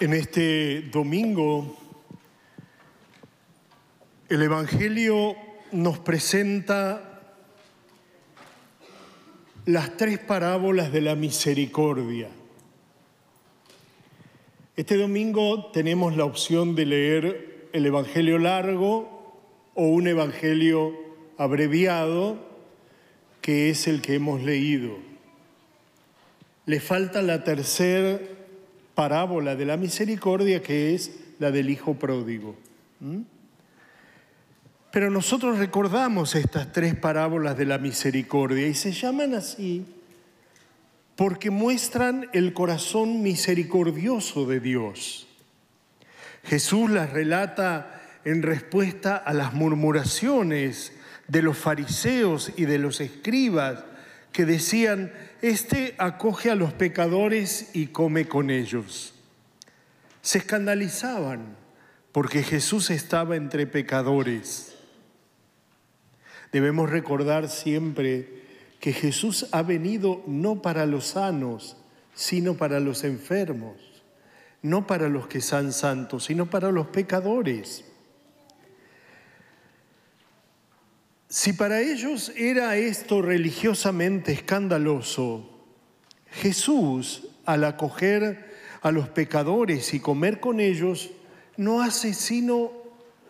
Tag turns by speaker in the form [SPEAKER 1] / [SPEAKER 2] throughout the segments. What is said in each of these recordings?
[SPEAKER 1] En este domingo, el Evangelio nos presenta las tres parábolas de la misericordia. Este domingo tenemos la opción de leer el Evangelio largo o un Evangelio abreviado, que es el que hemos leído. Le falta la tercera parábola de la misericordia, que es la del Hijo Pródigo. Pero nosotros recordamos estas tres parábolas de la misericordia y se llaman así porque muestran el corazón misericordioso de Dios. Jesús las relata en respuesta a las murmuraciones de los fariseos y de los escribas que decían, este acoge a los pecadores y come con ellos. Se escandalizaban porque Jesús estaba entre pecadores. Debemos recordar siempre que Jesús ha venido no para los sanos, sino para los enfermos, no para los que son santos, sino para los pecadores. Si para ellos era esto religiosamente escandaloso, Jesús, al acoger a los pecadores y comer con ellos, no hace sino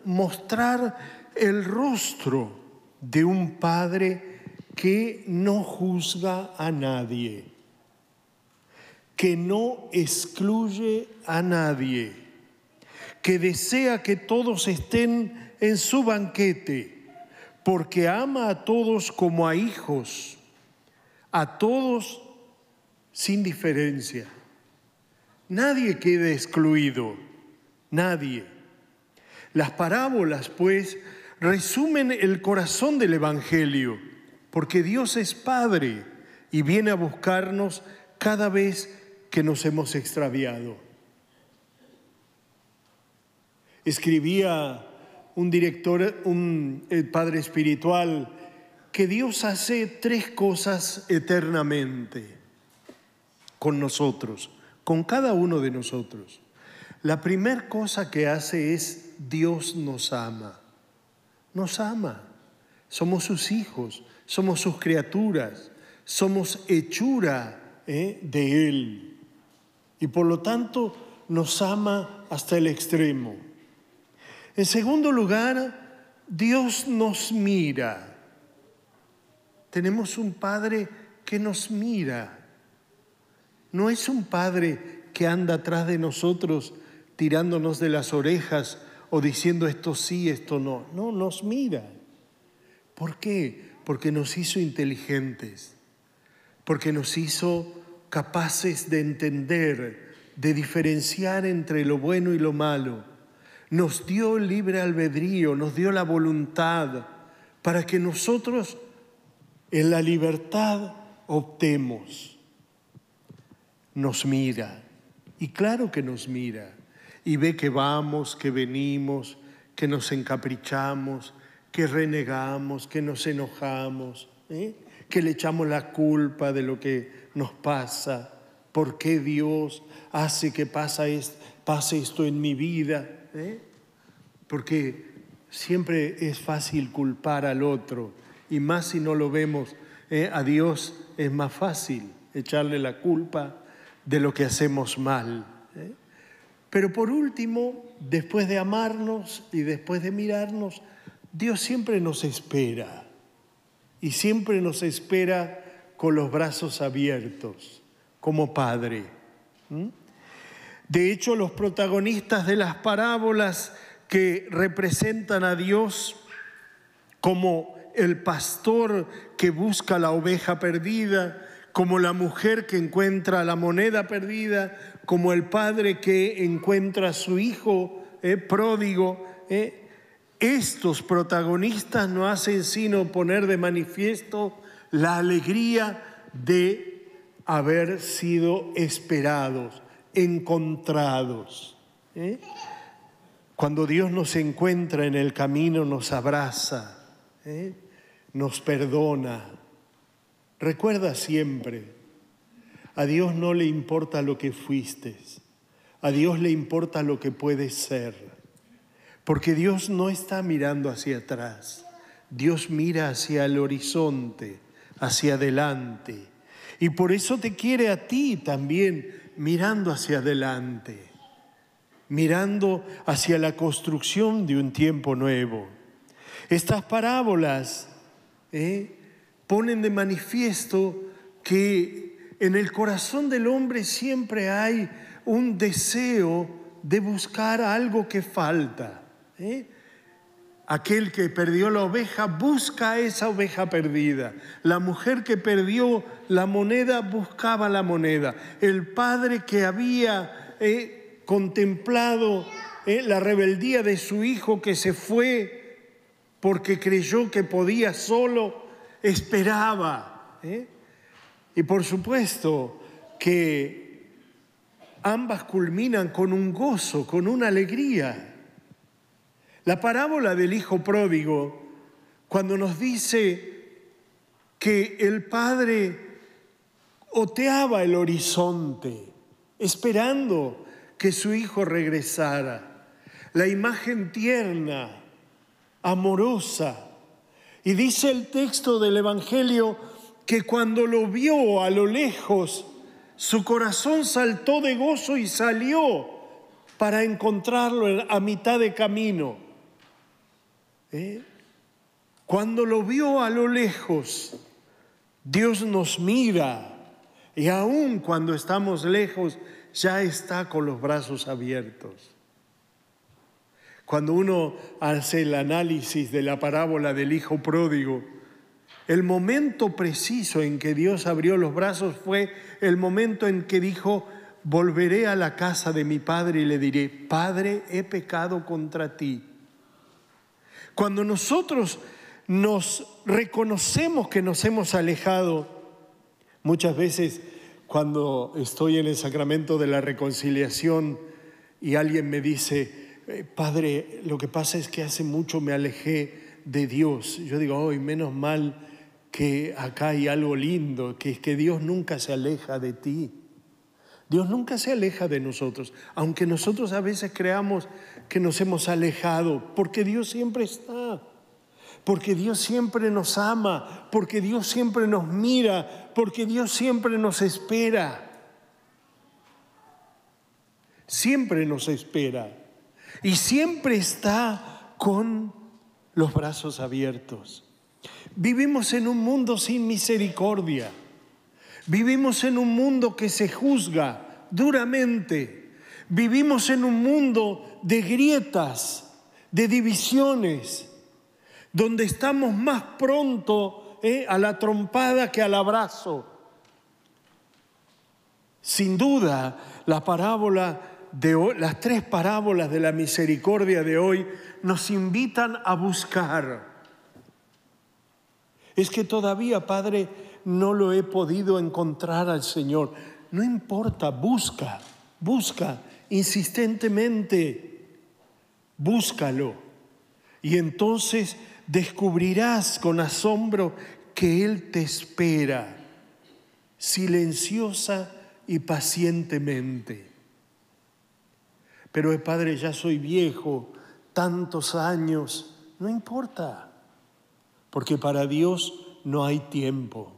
[SPEAKER 1] mostrar el rostro de un Padre que no juzga a nadie, que no excluye a nadie, que desea que todos estén en su banquete, porque ama a todos como a hijos, a todos sin diferencia. Nadie queda excluido, nadie. Las parábolas, pues, resumen el corazón del Evangelio porque Dios es Padre y viene a buscarnos cada vez que nos hemos extraviado. Escribía un director, un padre espiritual, que Dios hace tres cosas eternamente con nosotros, con cada uno de nosotros. La primera cosa que hace es Dios nos ama, nos ama, somos sus hijos, somos sus criaturas, somos hechura ¿eh? de Él. Y por lo tanto nos ama hasta el extremo. En segundo lugar, Dios nos mira. Tenemos un Padre que nos mira. No es un Padre que anda atrás de nosotros tirándonos de las orejas o diciendo esto sí, esto no. No, nos mira. ¿Por qué? porque nos hizo inteligentes, porque nos hizo capaces de entender, de diferenciar entre lo bueno y lo malo. Nos dio libre albedrío, nos dio la voluntad para que nosotros en la libertad optemos. Nos mira, y claro que nos mira, y ve que vamos, que venimos, que nos encaprichamos, que renegamos, que nos enojamos, ¿eh? que le echamos la culpa de lo que nos pasa, por qué Dios hace que pase esto en mi vida, ¿eh? porque siempre es fácil culpar al otro, y más si no lo vemos, ¿eh? a Dios es más fácil echarle la culpa de lo que hacemos mal. Pero por último, después de amarnos y después de mirarnos, Dios siempre nos espera y siempre nos espera con los brazos abiertos, como Padre. De hecho, los protagonistas de las parábolas que representan a Dios como el pastor que busca la oveja perdida, como la mujer que encuentra la moneda perdida, como el padre que encuentra a su hijo eh, pródigo, eh, estos protagonistas no hacen sino poner de manifiesto la alegría de haber sido esperados, encontrados. ¿eh? Cuando Dios nos encuentra en el camino, nos abraza, ¿eh? nos perdona. Recuerda siempre, a Dios no le importa lo que fuiste, a Dios le importa lo que puede ser, porque Dios no está mirando hacia atrás, Dios mira hacia el horizonte, hacia adelante, y por eso te quiere a ti también mirando hacia adelante, mirando hacia la construcción de un tiempo nuevo. Estas parábolas ¿eh? ponen de manifiesto que en el corazón del hombre siempre hay un deseo de buscar algo que falta. ¿eh? Aquel que perdió la oveja busca esa oveja perdida. La mujer que perdió la moneda buscaba la moneda. El padre que había eh, contemplado eh, la rebeldía de su hijo que se fue porque creyó que podía solo, esperaba. ¿eh? Y por supuesto que ambas culminan con un gozo, con una alegría. La parábola del Hijo Pródigo, cuando nos dice que el Padre oteaba el horizonte, esperando que su Hijo regresara, la imagen tierna, amorosa. Y dice el texto del Evangelio que cuando lo vio a lo lejos, su corazón saltó de gozo y salió para encontrarlo a mitad de camino. Cuando lo vio a lo lejos, Dios nos mira y aún cuando estamos lejos, ya está con los brazos abiertos. Cuando uno hace el análisis de la parábola del Hijo Pródigo, el momento preciso en que Dios abrió los brazos fue el momento en que dijo, volveré a la casa de mi Padre y le diré, Padre, he pecado contra ti cuando nosotros nos reconocemos que nos hemos alejado, muchas veces cuando estoy en el sacramento de la reconciliación y alguien me dice, eh, Padre, lo que pasa es que hace mucho me alejé de Dios. Yo digo, hoy menos mal que acá hay algo lindo, que es que Dios nunca se aleja de ti. Dios nunca se aleja de nosotros, aunque nosotros a veces creamos que nos hemos alejado, porque Dios siempre está, porque Dios siempre nos ama, porque Dios siempre nos mira, porque Dios siempre nos espera. Siempre nos espera y siempre está con los brazos abiertos. Vivimos en un mundo sin misericordia. Vivimos en un mundo que se juzga duramente Vivimos en un mundo de grietas, de divisiones, donde estamos más pronto eh, a la trompada que al abrazo. Sin duda, la parábola de las tres parábolas de la misericordia de hoy nos invitan a buscar. Es que todavía, Padre, no lo he podido encontrar al Señor. No importa, busca, busca insistentemente, búscalo. Y entonces descubrirás con asombro que Él te espera, silenciosa y pacientemente. Pero eh, Padre, ya soy viejo, tantos años, no importa, porque para Dios no hay tiempo.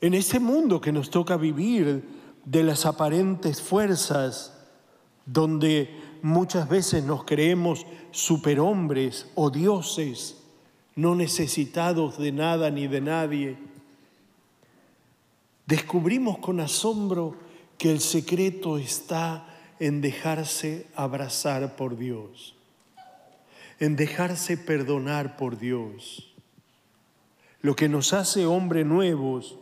[SPEAKER 1] En ese mundo que nos toca vivir, de las aparentes fuerzas, donde muchas veces nos creemos superhombres o dioses, no necesitados de nada ni de nadie. Descubrimos con asombro que el secreto está en dejarse abrazar por Dios, en dejarse perdonar por Dios. Lo que nos hace hombres nuevos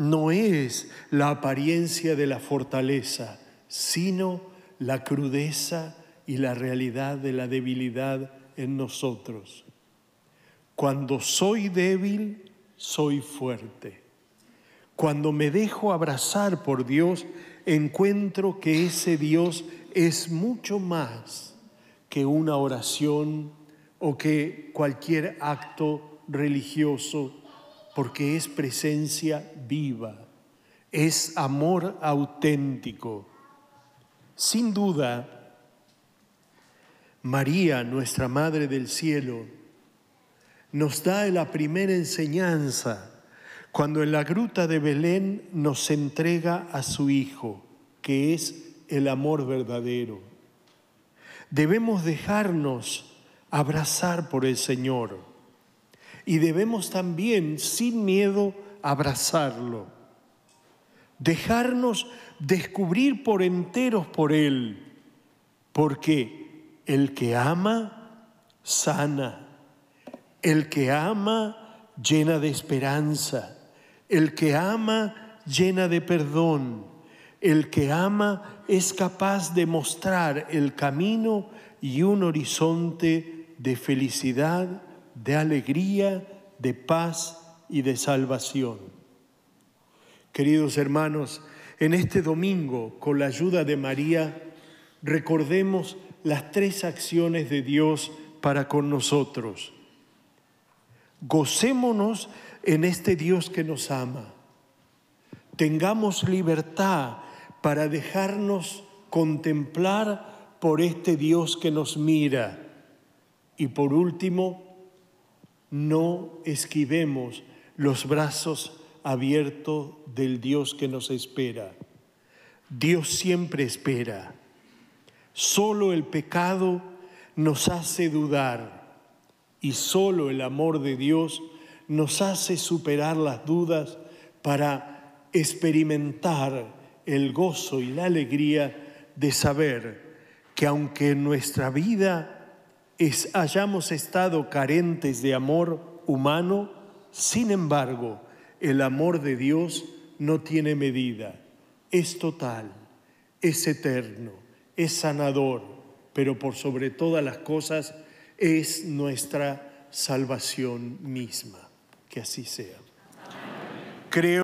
[SPEAKER 1] no es la apariencia de la fortaleza, sino la crudeza y la realidad de la debilidad en nosotros. Cuando soy débil, soy fuerte. Cuando me dejo abrazar por Dios, encuentro que ese Dios es mucho más que una oración o que cualquier acto religioso porque es presencia viva, es amor auténtico, Sin duda, María, nuestra Madre del Cielo, nos da la primera enseñanza cuando en la gruta de Belén nos entrega a su Hijo, que es el amor verdadero. Debemos dejarnos abrazar por el Señor y debemos también, sin miedo, abrazarlo. Dejarnos descubrir por enteros por Él, porque el que ama, sana. El que ama, llena de esperanza. El que ama, llena de perdón. El que ama es capaz de mostrar el camino y un horizonte de felicidad, de alegría, de paz y de salvación. Queridos hermanos, en este domingo, con la ayuda de María, recordemos las tres acciones de Dios para con nosotros. Gocémonos en este Dios que nos ama. Tengamos libertad para dejarnos contemplar por este Dios que nos mira. Y por último, no esquivemos los brazos abiertos del Dios que nos espera. Dios siempre espera. Solo el pecado nos hace dudar y solo el amor de Dios nos hace superar las dudas para experimentar el gozo y la alegría de saber que aunque en nuestra vida hayamos estado carentes de amor humano, sin embargo, el amor de Dios no tiene medida, es total, es eterno, es sanador, pero por sobre todas las cosas es nuestra salvación misma. Que así sea. Creo